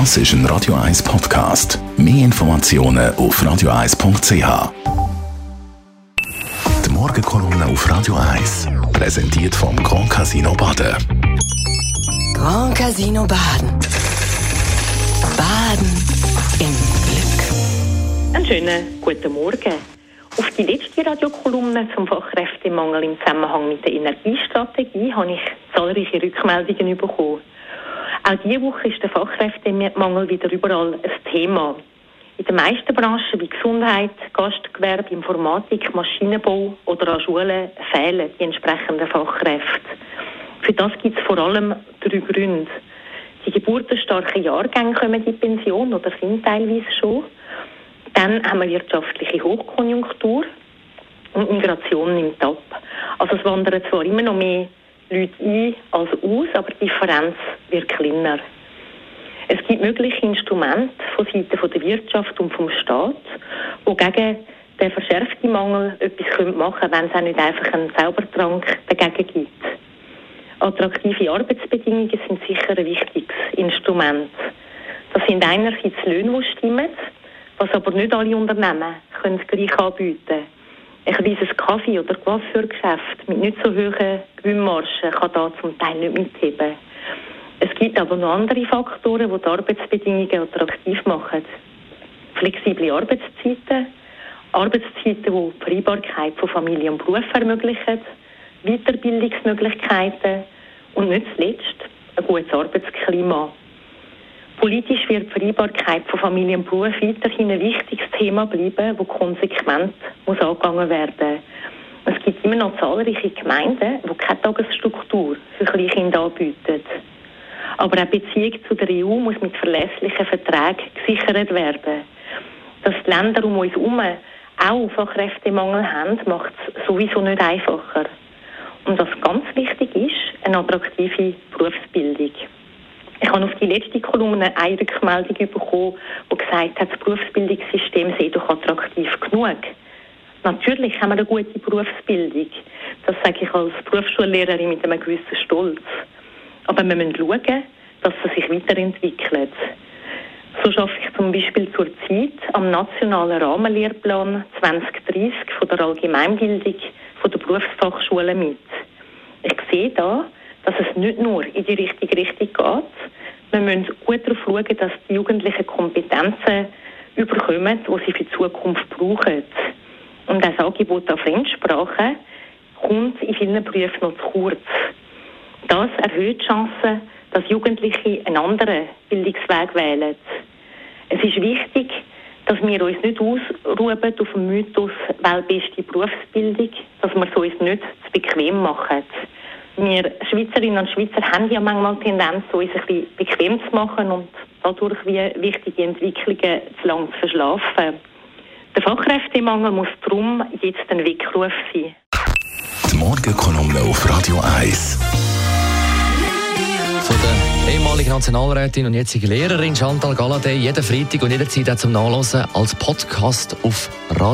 Das ist ein Radio 1 Podcast. Mehr Informationen auf radio1.ch. Die Morgenkolumne auf Radio 1 präsentiert vom Grand Casino Baden. Grand Casino Baden. Baden im Glück. Einen schönen guten Morgen. Auf die letzte Radiokolumne zum Fachkräftemangel im Zusammenhang mit der Energiestrategie habe ich zahlreiche Rückmeldungen bekommen. Auch diese Woche ist der Fachkräftemangel wieder überall ein Thema. In den meisten Branchen wie Gesundheit, Gastgewerbe, Informatik, Maschinenbau oder an Schulen fehlen die entsprechenden Fachkräfte. Für das gibt es vor allem drei Gründe. Die geburtenstarken Jahrgänge kommen in Pension oder sind teilweise schon. Dann haben wir wirtschaftliche Hochkonjunktur und Migration nimmt ab. Also es wandern zwar immer noch mehr Leute ein als aus, aber die Differenz wird kleiner. Es gibt mögliche Instrumente von Seiten der Wirtschaft und vom Staat, die gegen den verschärften Mangel etwas machen können, wenn es auch nicht einfach einen Zaubertrank dagegen gibt. Attraktive Arbeitsbedingungen sind sicher ein wichtiges Instrument. Das sind einerseits Löhne, die stimmen, was aber nicht alle Unternehmen können gleich anbieten. Ein kleines Kaffee- oder Coiffeurgeschäft mit nicht so hohen Gewinnmargen kann da zum Teil nicht mitheben. Es gibt aber noch andere Faktoren, die die Arbeitsbedingungen attraktiv machen. Flexible Arbeitszeiten, Arbeitszeiten, die die Vereinbarkeit von Familie und Beruf ermöglichen, Weiterbildungsmöglichkeiten und nicht zuletzt ein gutes Arbeitsklima. Politisch wird die Vereinbarkeit von Familie und Beruf weiterhin ein wichtiges Thema bleiben, das konsequent muss angegangen werden Es gibt immer noch zahlreiche Gemeinden, die keine Tagesstruktur für Kleinkinder anbieten. Aber auch Beziehung zu der EU muss mit verlässlichen Verträgen gesichert werden. Dass die Länder um uns herum auch Fachkräftemangel haben, macht es sowieso nicht einfacher. Und was ganz wichtig ist, eine attraktive Berufsbildung. Ich habe auf die letzte Kolumne eine Rückmeldung bekommen, die gesagt hat, das Berufsbildungssystem sei doch attraktiv genug. Natürlich haben wir eine gute Berufsbildung. Das sage ich als Berufsschullehrerin mit einem gewissen Stolz. Aber wir müssen schauen, dass sie sich weiterentwickelt. So schaffe ich zum Beispiel zurzeit am nationalen Rahmenlehrplan 2030 von der Allgemeinbildung von der Berufsfachschule mit. Ich sehe da, dass es nicht nur in die richtige Richtung geht. Wir müssen gut darauf schauen, dass die Jugendlichen Kompetenzen überkommen, die sie für die Zukunft brauchen. Und das Angebot an Fremdsprachen kommt in vielen Berufen noch zu kurz. Das erhöht die Chancen, dass Jugendliche einen anderen Bildungsweg wählen. Es ist wichtig, dass wir uns nicht ausruhen auf dem Mythos weltbeste Berufsbildung, dass wir es uns nicht zu bequem machen wir Schweizerinnen und Schweizer haben ja manchmal die Tendenz, uns ein bisschen bequem zu machen und dadurch wie wichtige Entwicklungen zu lang zu verschlafen. Der Fachkräftemangel muss darum jetzt ein Weckruf sein. Die Morgenkolumne auf Radio 1. Von der ehemaligen Nationalrätin und jetzigen Lehrerin Chantal Galladay jeden Freitag und jederzeit auch zum Nachlesen als Podcast auf Radio.